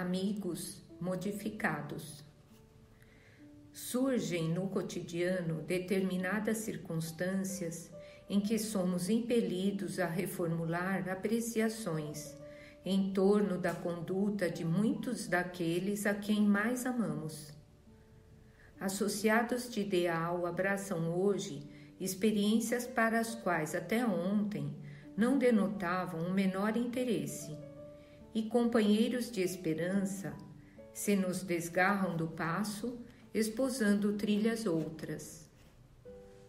amigos modificados. Surgem no cotidiano determinadas circunstâncias em que somos impelidos a reformular apreciações em torno da conduta de muitos daqueles a quem mais amamos. Associados de ideal abraçam hoje experiências para as quais até ontem não denotavam o menor interesse, e companheiros de esperança se nos desgarram do passo, esposando trilhas outras.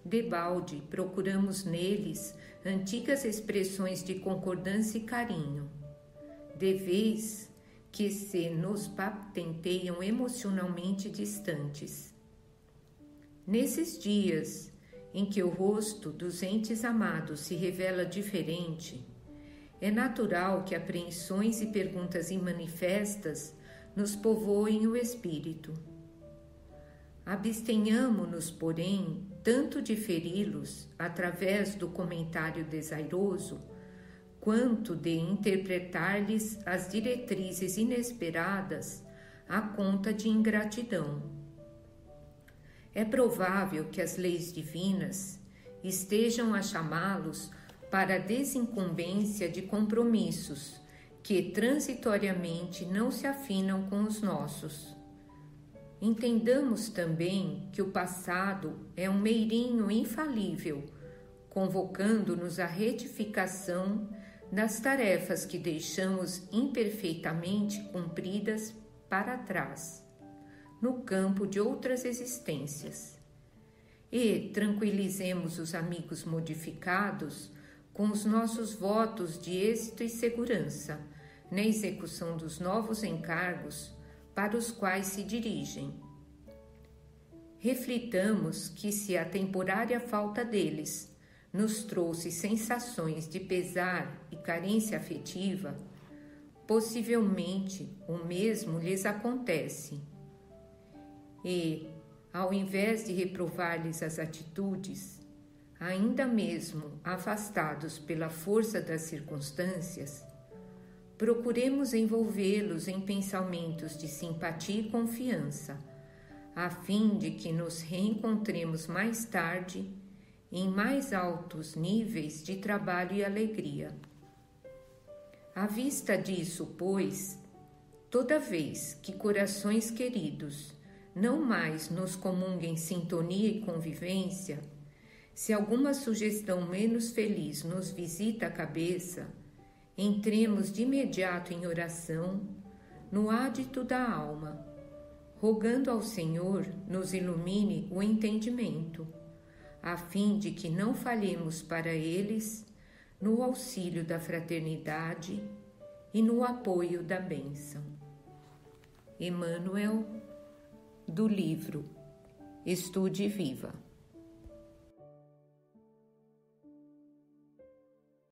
Debalde procuramos neles antigas expressões de concordância e carinho, de vez que se nos patenteiam emocionalmente distantes. Nesses dias em que o rosto dos entes amados se revela diferente, é natural que apreensões e perguntas imanifestas nos povoem o espírito. Abstenhamo-nos, porém, tanto de feri-los através do comentário desairoso, quanto de interpretar-lhes as diretrizes inesperadas à conta de ingratidão. É provável que as leis divinas estejam a chamá-los para a desincumbência de compromissos que transitoriamente não se afinam com os nossos. Entendamos também que o passado é um meirinho infalível, convocando-nos à retificação das tarefas que deixamos imperfeitamente cumpridas para trás, no campo de outras existências. E tranquilizemos os amigos modificados com os nossos votos de êxito e segurança na execução dos novos encargos para os quais se dirigem. Reflitamos que, se a temporária falta deles nos trouxe sensações de pesar e carência afetiva, possivelmente o mesmo lhes acontece. E, ao invés de reprovar-lhes as atitudes, ainda mesmo afastados pela força das circunstâncias, procuremos envolvê-los em pensamentos de simpatia e confiança, a fim de que nos reencontremos mais tarde em mais altos níveis de trabalho e alegria. À vista disso, pois, toda vez que corações queridos não mais nos comunguem sintonia e convivência, se alguma sugestão menos feliz nos visita a cabeça, entremos de imediato em oração, no ádito da alma, rogando ao Senhor nos ilumine o entendimento, a fim de que não falhemos para eles no auxílio da fraternidade e no apoio da bênção. Emmanuel, do livro Estude Viva.